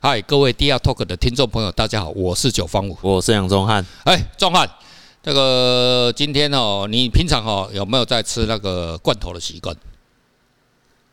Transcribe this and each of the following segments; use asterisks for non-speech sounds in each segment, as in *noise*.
嗨，各位 DR Talk 的听众朋友，大家好，我是九方五，我是杨宗翰。哎，宗汉，这个今天哦，你平常哦有没有在吃那个罐头的习惯？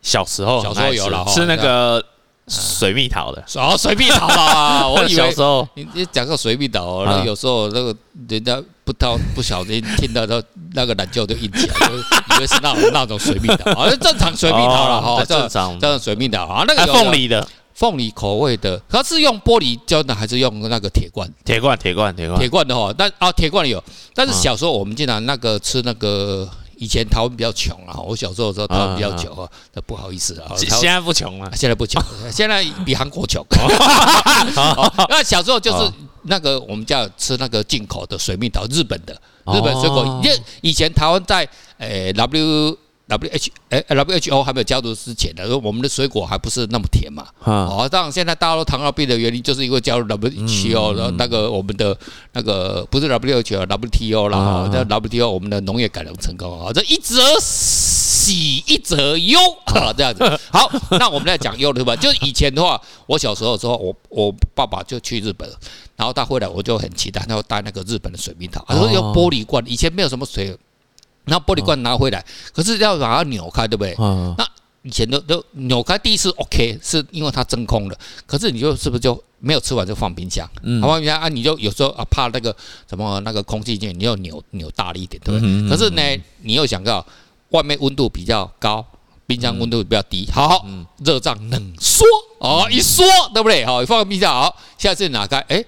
小时候，小时候有了，吃那个。水蜜桃的哦，水蜜桃啊！*laughs* 我以为小时候你你讲个水蜜桃，那有时候那个人家不到不小心听到他那个懒觉就硬起来，就以为是那种那种水蜜桃，啊，正常水蜜桃了哈，正常正常水蜜桃啊，那个凤梨的凤梨口味的，它是用玻璃胶的还是用那个铁罐？铁罐铁罐铁罐铁罐的哈，但啊铁罐有，但是小时候我们经常那个吃那个。以前台湾比较穷啊，我小时候的时候台湾比较穷啊，那不好意思啊。现在不穷了，现在不穷，*laughs* 现在比韩国穷。*laughs* 那小时候就是那个我们叫吃那个进口的水蜜桃，日本的日本水果。因以前台湾在诶 W。W H 哎，W H O 还没有加入之前的，我们的水果还不是那么甜嘛。哦，当然现在大家都糖尿病的原因，就是因为加入 W H O 的那个我们的那个不是 W H O，W T O 啦哈，在 W T O 我们的农业改良成功啊，这一则喜一则忧 *laughs* 啊，这样子。好，那我们来讲忧的吧。就是以前的话，我小时候的时候，我我爸爸就去日本，然后他回来我就很期待，他会带那个日本的水蜜桃，他说用玻璃罐，以前没有什么水。那玻璃罐拿回来，可是要把它扭开，对不对？那以前都都扭开第一次 OK，是因为它真空了。可是你就是不是就没有吃完就放冰箱？嗯，放冰箱啊，你就有时候啊怕那个什么那个空气进，你又扭扭大力一点，对不对？可是呢，你又想到外面温度比较高，冰箱温度比较低，好，热胀冷缩哦，一缩对不对？好，放冰箱好，下次拿开，哎，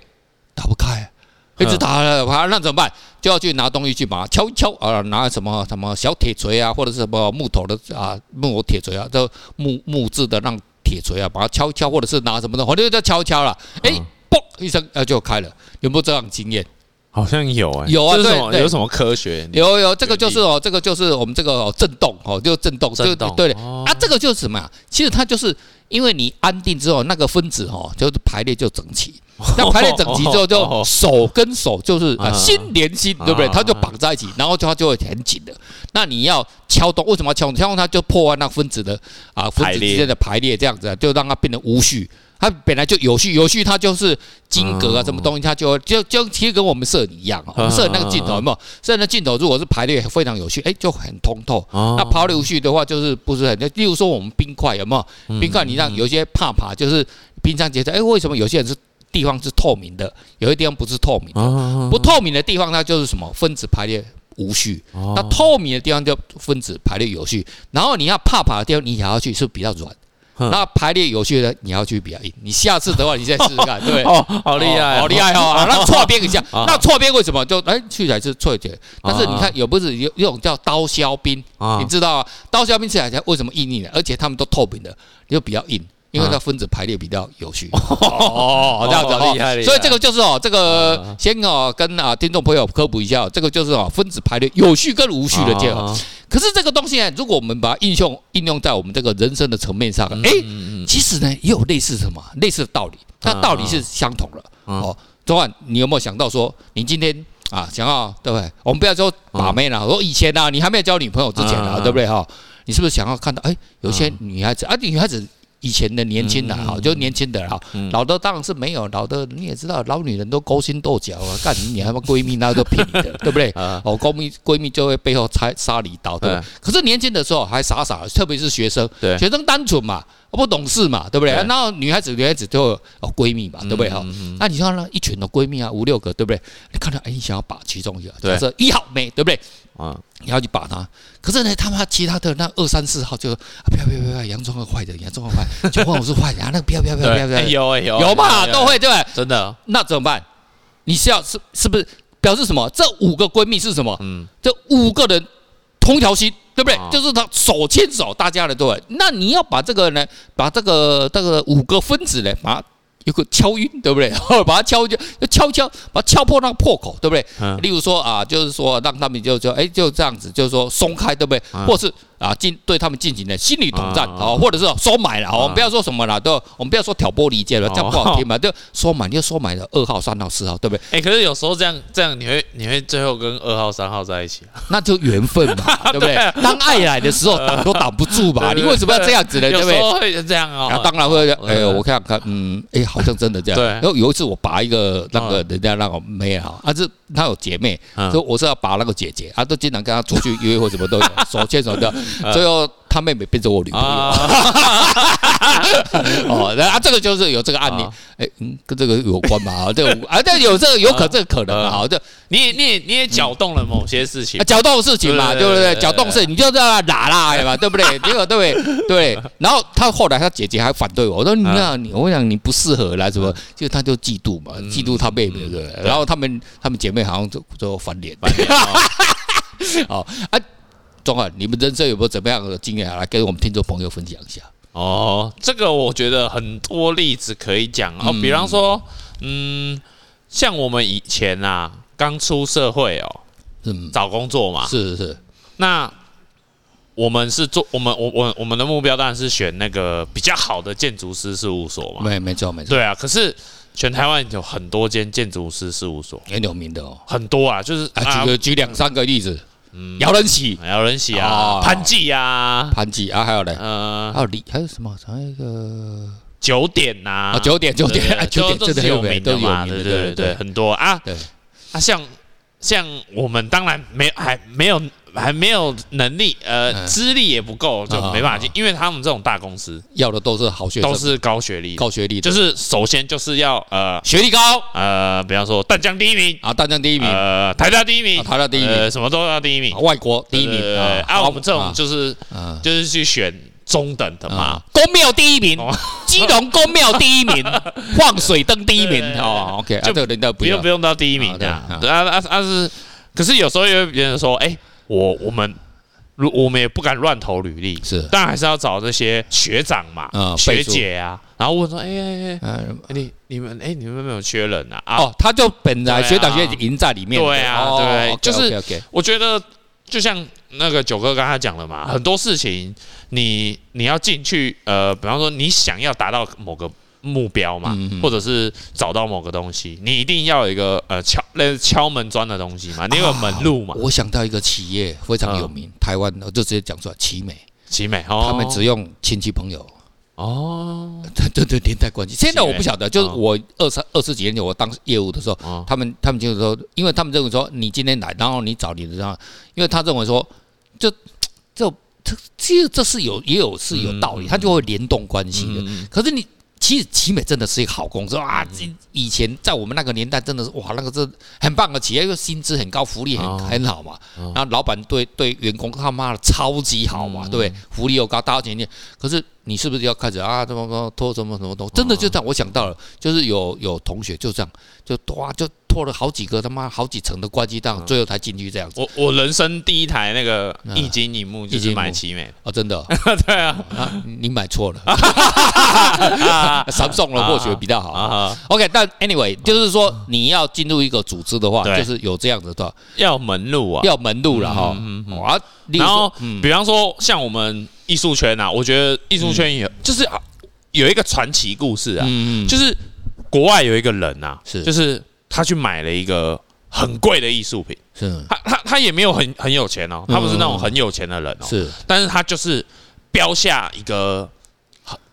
打不开。一直打了，那怎么办？就要去拿东西去把它敲一敲啊，拿什么什么小铁锤啊，或者是什么木头的啊，木头铁锤啊，这木木质的那铁锤啊，把它敲一敲，或者是拿什么的，反正就敲一敲了，哎，嘣一声，呃就开了。有没有这样经验？好像有哎，有啊，对，有什么科学？有有，这个就是哦，这个就是我们这个震动哦，就震动，震动，对的啊，这个就是什么呀？其实它就是因为你安定之后，那个分子哦，就是排列就整齐。*laughs* 那排列整齐之后，就手跟手就是啊心连心，对不对？它就绑在一起，然后它就会很紧的。那你要敲动，为什么要敲动？敲动它就破坏那分子的啊分子之间的排列，这样子就让它变得无序。它本来就有序，有序它就是晶格啊，什么东西它就就就其实跟我们摄影一样啊，我们摄影那个镜头有没有？摄影的镜头如果是排列非常有序，哎，就很通透。那排列无序的话，就是不是很？例如说我们冰块有没有？冰块你让有些怕怕，就是冰上结着，哎，为什么有些人是？地方是透明的，有些地方不是透明的。不透明的地方，它就是什么分子排列无序；那透明的地方就分子排列有序。然后你要怕怕的地方，你想要去是比较软；那排列有序的，你要去比较硬。你下次的话，你再试试看，对，哦，好厉害，好厉害哦！那错边一下，那错边为什么就哎去起来是错一点？但是你看，有不是有一种叫刀削冰，你知道啊？刀削冰吃起来为什么硬硬的？而且它们都透明的，又比较硬。因为它分子排列比较有序 *laughs* 哦，这样子厉害，所以这个就是哦，这个先哦跟啊听众朋友科普一下，这个就是哦分子排列有序跟无序的结合。可是这个东西呢，如果我们把它应用应用在我们这个人生的层面上，哎，其实呢也有类似什么类似的道理，它道理是相同的哦。昨晚，你有没有想到说，你今天啊想要对不对？我们不要说把妹了，说以前啊，你还没有交女朋友之前啊，对不对哈？你是不是想要看到哎，有些女孩子啊，女孩子。以前的年轻的哈，就年轻的哈，老的当然是没有，老的你也知道，老女人都勾心斗角啊，干你还闺蜜那都骗你的，*laughs* 对不对？哦，闺蜜闺蜜就会背后插杀你刀，对。可是年轻的时候还傻傻，特别是学生，学生单纯嘛，不懂事嘛，对不对？然后女孩子女孩子就哦闺蜜嘛，对不对？哈，那你说那一群的闺蜜啊，五六个，对不对？你看到哎，你想要把其中一个，假设一号妹，对不对？啊，你要去把他，可是呢，他妈其他的那二三四号就不要不要不要，杨宗翰坏的，杨宗翰坏，就问我是坏的，那个不要不要不要，有有有嘛，都会对不对？真的，那怎么办？你是要是是不是表示什么？这五个闺蜜是什么？嗯，这五个人同条心，对不对？就是他手牵手，大家的对。那你要把这个呢，把这个这个五个分子呢，把。有个敲晕，对不对？*laughs* 把它敲就敲敲，把它敲破那个破口，对不对？例如说啊，就是说让他们就就哎就这样子，就是说松开，对不对？或是啊进对他们进行了心理统战啊，或者是收买了，我们不要说什么了，都我们不要说挑拨离间了，这样不好听嘛，就收买就收买了二号、三号、四号，对不对？哎，可是有时候这样这样，你会你会最后跟二号、三号在一起，*laughs* 那就缘分嘛，*laughs* 对不对？当爱来的时候挡都挡不住吧？*laughs* 你为什么要这样子呢？对不对？会这样哦，当然会。哎，我看看，嗯，哎，好像真的这样。对，然后有一次我拔一个那个人家那个妹啊，啊，是他有姐妹，所以我是要把那个姐姐，啊，都经常跟她出去约会，什么都有，*laughs* 手牵手的，最后。他妹妹变成我女朋友，*laughs* 哦，那啊，这个就是有这个案例，哎，嗯，跟这个有关嘛？*laughs* 这个啊，这有这个有可这个可能啊，这你你你也搅动了某些事情，搅动事情嘛，对不对？搅动事，你就这样拉啦，嘛，*laughs* 对不对？结果对不对？对，然后他后来他姐姐还反对我，我说你看你，我想你不适合来什么，就他就嫉妒嘛，嫉妒他妹妹，对不对？然后他们他们姐妹好像就就翻脸，好啊。中啊，你们人生有没有怎么样的经验来跟我们听众朋友分享一下？哦，这个我觉得很多例子可以讲。哦，比方说，嗯，像我们以前啊，刚出社会哦，嗯，找工作嘛，是是。是，那我们是做我们我我我们的目标当然是选那个比较好的建筑师事务所嘛，没没错没错，对啊，可是全台湾有很多间建筑师事务所，很有名的哦，很多啊，就是啊，举个举两三个例子。姚仁喜，姚仁喜啊，潘记啊，潘记啊，还有嘞，呃，还有李，还有什么？还有一个九点呐，九点，九点，九点，真的有名，的嘛，对对对，很多。啊。对。啊，像像我们当然没还没有。还没有能力，呃，资历也不够，就没办法进。因为他们这种大公司。要的都是好学，都是高学历，高学历，就是首先就是要呃学历高，呃，比方说淡江第一名。啊，淡江第一名，呃，台大第一名，台大第一名，什么都要第一名，外国第一名。啊。我们这种就是就是去选中等的嘛，公庙第一名，基隆公庙第一名，*laughs* 放水灯第一名哦，OK，就不用不用到第一名的，啊。啊。啊是，可是有时候有别人说，哎。我我们如我们也不敢乱投履历，是，但还是要找这些学长嘛，学姐啊，然后问说，哎哎哎，你你们哎，你们有没有缺人啊？哦，他就本来学长学姐已经在里面，对啊，对，就是我觉得就像那个九哥刚才讲了嘛，很多事情你你要进去，呃，比方说你想要达到某个。目标嘛，或者是找到某个东西，你一定要有一个呃敲那敲门砖的东西嘛，你有门路嘛。我想到一个企业非常有名，台湾的就直接讲出来，奇美，奇美，他们只用亲戚朋友。哦，*laughs* 对对对，连带关系。现在我不晓得，就是我二三二十几年前我当业务的时候，他们他们就是说，因为他们认为说你今天来，然后你找你的这样，因为他认为说，就就这其实这是有也有是有道理，它就会联动关系的。可是你。其实奇美真的是一个好公司啊！以前在我们那个年代，真的是哇，那个是很棒的企业，因为薪资很高，福利很很好嘛。然后老板对对员工他妈的超级好嘛，对不对？福利又高，大家钱钱。可是你是不是要开始啊？怎么么拖什么什么东西？真的就这样，我想到了，就是有有同学就这样，就拖就拖了好几个他妈好几层的关系，档最后才进去这样子。我我人生第一台那个液晶萤幕就是买奇美。哦，真的。*laughs* 对啊，你买错了。*laughs* *laughs* Samsung 了或许比较好。OK，但 anyway 就是说你要进入一个组织的话，就是有这样子的，要门路啊，要门路了哈。啊，然后比方说像我们艺术圈啊，我觉得艺术圈有就是有一个传奇故事啊，就是国外有一个人啊，是。就是他去买了一个很贵的艺术品，是他他他也没有很很有钱哦，他不是那种很有钱的人哦，是，但是他就是标下一个。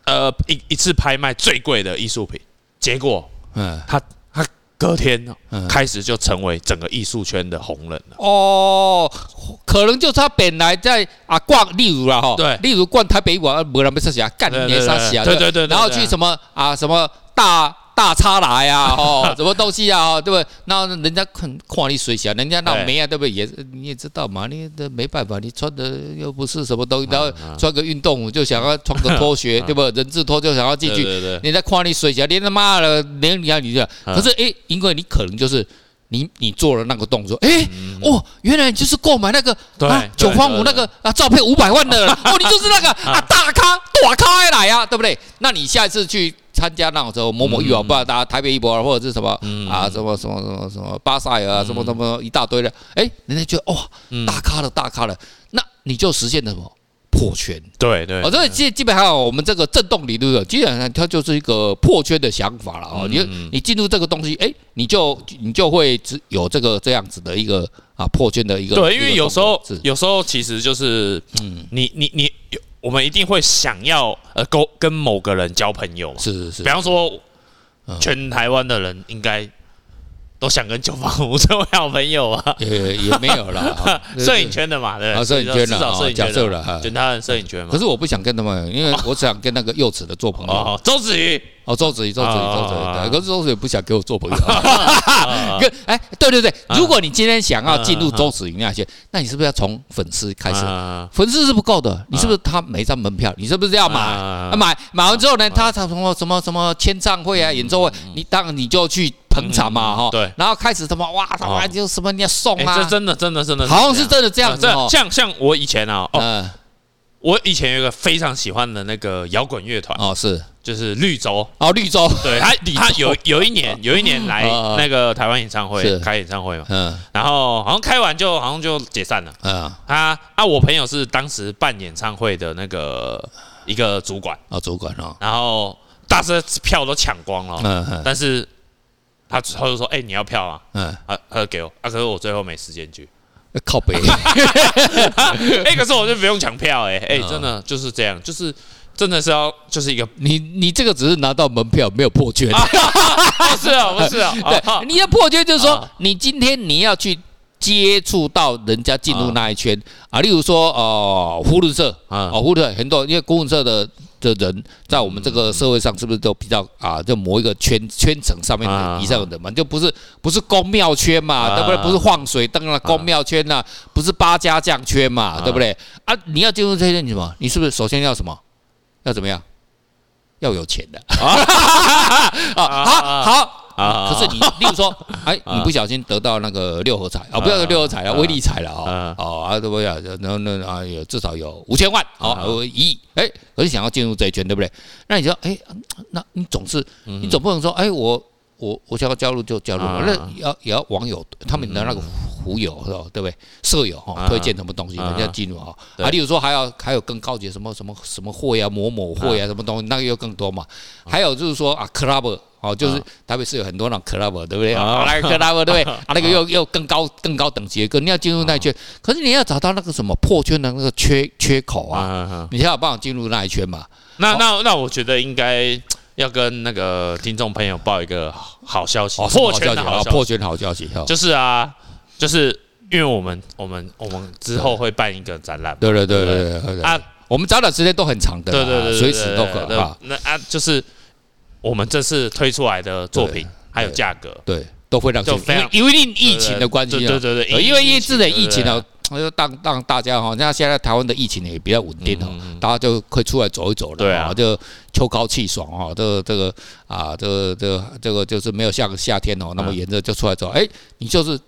呃，一一次拍卖最贵的艺术品，结果，嗯，他他隔天开始就成为整个艺术圈的红人了。哦，可能就是他本来在啊逛，例如了哈，对，例如逛台北馆，没人没事啊，干年啥事啊，对对对，然后去什么啊什么大。大差来呀，*laughs* 哦，什么东西啊，对不对？那人家看看你水小，人家那没啊，对不对？也你也知道嘛，你这没办法，你穿的又不是什么东西，然后穿个运动就想要穿个拖鞋，*laughs* 对不对？人字拖就想要进去，人家看你水小，连他妈的连你啊你这，可是哎，因为你可能就是你你做了那个动作，哎，哦，原来你就是购买那个啊九方五那个啊照片五百万的，*laughs* 哦，你就是那个啊大咖大咖来呀，对不对？那你下一次去。参加那种时候某某玉啊，不知道大家台北一博或者是什么啊，什么什么什么什么巴塞尔啊，什么什么一大堆的，哎，人家觉得哇，大咖了大咖了，那你就实现了什么？破圈。对对，哦，这基基本上我们这个震动理论，基本上它就是一个破圈的想法了哦。你你进入这个东西，哎，你就你就会有这个这样子的一个啊破圈的一个。对，因为有时候有时候其实就是，嗯，你你你有，我们一定会想要呃跟跟某个人交朋友嘛。是是是。比方说，全台湾的人应该。都想跟九方五成为好朋友啊？也也没有了，*laughs* 摄影圈的嘛，对，摄影圈的，摄影圈了，就他的摄影圈嘛。可是我不想跟他们，因为我想跟那个柚子的做朋友。周子瑜。哦，周子瑜，周子瑜，周子瑜，可是周子瑜不想跟我做朋友。*laughs* *laughs* 跟哎，对对对，如果你今天想要进入周子瑜那些，那你是不是要从粉丝开始？粉丝是不够的，你是不是他每张门票，你是不是要买？买买完之后呢，他什么什么什么签唱会啊、演奏会，你当然你就去捧场嘛，哈。对。然后开始什么哇，他妈就什么你要送啊？这真的真的真的，好像是真的这样子。像像我以前啊，哦，我以前有一个非常喜欢的那个摇滚乐团哦，是。就是绿洲。哦，绿洲，对他，他有有一年 *laughs* 有一年来那个台湾演唱会，开演唱会嘛，嗯，然后好像开完就好像就解散了，嗯，他啊，我朋友是当时办演唱会的那个一个主管。啊，主管哦，然后大致票都抢光了，嗯，但是他他就说，哎，你要票啊，嗯，啊，他就给我，啊，可是我最后没时间去，靠北，*laughs* 哎，可是我就不用抢票，哎，哎，真的就是这样，就是。真的是要就是一个你你这个只是拿到门票没有破圈，不是啊不是啊，*laughs* 对，你的破圈就是说你今天你要去接触到人家进入那一圈啊，例如说哦，福伦社啊，哦，福伦很多因为呼伦社的的人在我们这个社会上是不是都比较啊，就某一个圈圈层上面的以上的人嘛，就不是不是宫庙圈嘛，对不对？不是放水灯啊，宫庙圈呐，不是八家将圈嘛，对不对？啊，你要进入这些你什么？你是不是首先要什么？要怎么样？要有钱的 *laughs* 啊！好好啊！可是你，例如说，*laughs* 哎，你不小心得到那个六合彩啊，不要说六合彩了，威力彩了啊！哦啊，对不对？那那啊，有至少有五千万，好，一亿，哎，可是想要进入这一圈，对不对？那你说，哎，那你总是，你总不能说，哎，我。我我想要加入就加入，那要也要网友他们的那个狐友是吧？对不对？舍友哈推荐什么东西人家进入哈啊，例如说还要还有更高级什么什么什么货呀某某货呀什么东西那个又更多嘛。还有就是说啊，club 哦，就是台北市有很多那种 club 对不对啊？那个 club 对不对 *laughs* 啊？那个又又更高更高等级的歌，你要进入那一圈，可是你要找到那个什么破圈的那个缺缺口啊，你才有办法进入那一圈嘛。那那那我觉得应该。要跟那个听众朋友报一个好消息，破圈的好消息，破圈好消息，就是啊，就是因为我们我们我们之后会办一个展览，对对对对对啊，我们展览时间都很长的，对对对，随时都可啊。那啊，就是我们这次推出来的作品还有价格，对，都会让就非常，因为疫情的关系，对对对，因为因为这个疫情呢。我就当让大家哈，像现在台湾的疫情也比较稳定哈，大家就可以出来走一走了，对啊，就秋高气爽哈，这个这个啊，这个这个这个就是没有像夏天哦那么炎热，就出来走，哎，你就是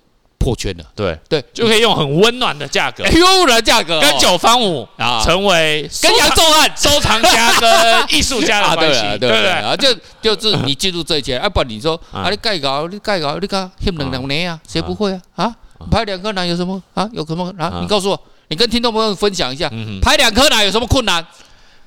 破圈了，对。对，就可以用很温暖的价格，优的价格，跟九方五啊。成为跟杨宗汉收藏家跟艺术家的关系，对不对？啊，就就是你记住这些，啊不，你说啊，你盖稿，你盖稿，你看欠两两年啊，谁不会啊？啊？拍两颗奶有什么？啊？有什么？啊？你告诉我，你跟听众朋友分享一下，拍两颗奶有什么困难？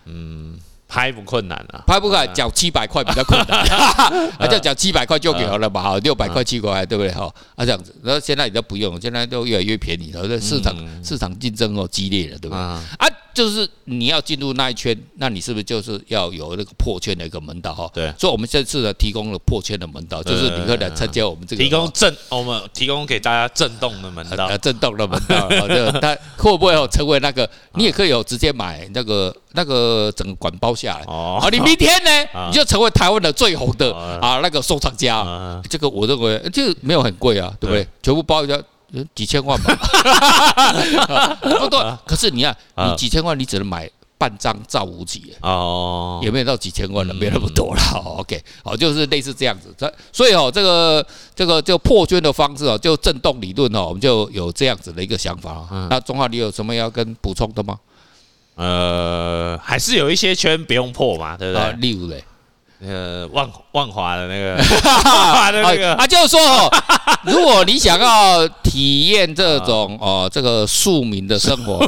嗯，拍不困难啊，拍不开，缴七百块比较困难，*laughs* 啊，就缴七百块就给了嘛，好，六百块七块，对不对？哈，啊，这样子，然后现在你都不用，现在都越来越便宜了，这市场市场竞争哦激烈了，对不对？啊。就是你要进入那一圈，那你是不是就是要有那个破圈的一个门道哈？对，所以我们这次呢提供了破圈的门道，就是你可以来参加我们这个提供震，我们提供给大家震动的门道，震动的门道，就他会不会有成为那个？你也可以有直接买那个那个整个管包下来哦。你明天呢，*laughs* 你就成为台湾的最红的啊那个收藏家。这个我认为就没有很贵啊，对不对？全部包一下。几千万吧，*laughs* 不对。可是你看，你几千万，你只能买半张赵无极哦，也没有到几千万了，没有那么多了。OK，好，就是类似这样子。这所以哦，这个这个就破圈的方式哦，就震动理论哦，我们就有这样子的一个想法。那中华，你有什么要跟补充的吗？呃，还是有一些圈不用破嘛，对不对？例如嘞，呃，万万华的那个，*laughs* 万华的那个。啊，就是说哦，如果你想要体验这种哦，这个庶民的生活，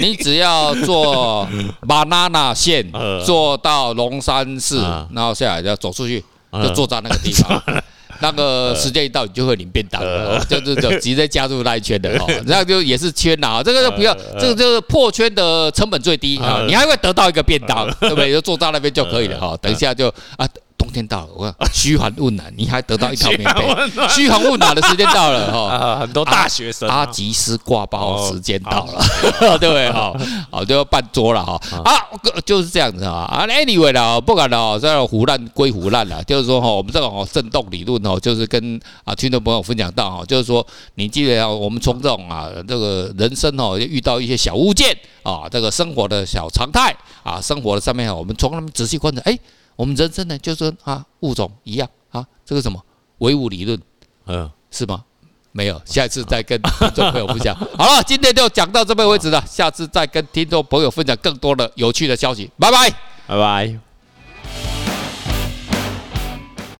你只要坐 *laughs* banana 线坐到龙山寺，然后下来要走出去，就坐在那个地方。*laughs* 那个时间一到，你就会领便当了，就就就直接加入那一圈的 *laughs* 哦，那就也是圈呐，这个就不要，这个就是破圈的成本最低啊，你还会得到一个便当，对不对？就坐在那边就可以了哈，等一下就啊。冬天到了，我看 *laughs* 嘘寒问暖，你还得到一条 *laughs* 棉被。嘘寒问暖的时间到了哈，*laughs* 很多大学生阿吉斯挂包时间到了，对不对哈？好，就要办桌了哈。啊，就是这样子啊。啊，anyway 啦，不管了，这样胡乱归胡乱了。就是说哈，我们这种震动理论哦，就是跟啊听众朋友分享到哈，就是说你记得我们从这种啊这个人生哦遇到一些小物件啊，这个生活的小常态啊，生活的上面我们从他们仔细观察，哎。我们人生呢，就是说啊，物种一样啊，这个什么唯物理论，嗯，是吗？没有，下一次再跟听众朋友分享。*laughs* 好了，今天就讲到这边为止了，下次再跟听众朋友分享更多的有趣的消息。拜拜，拜拜。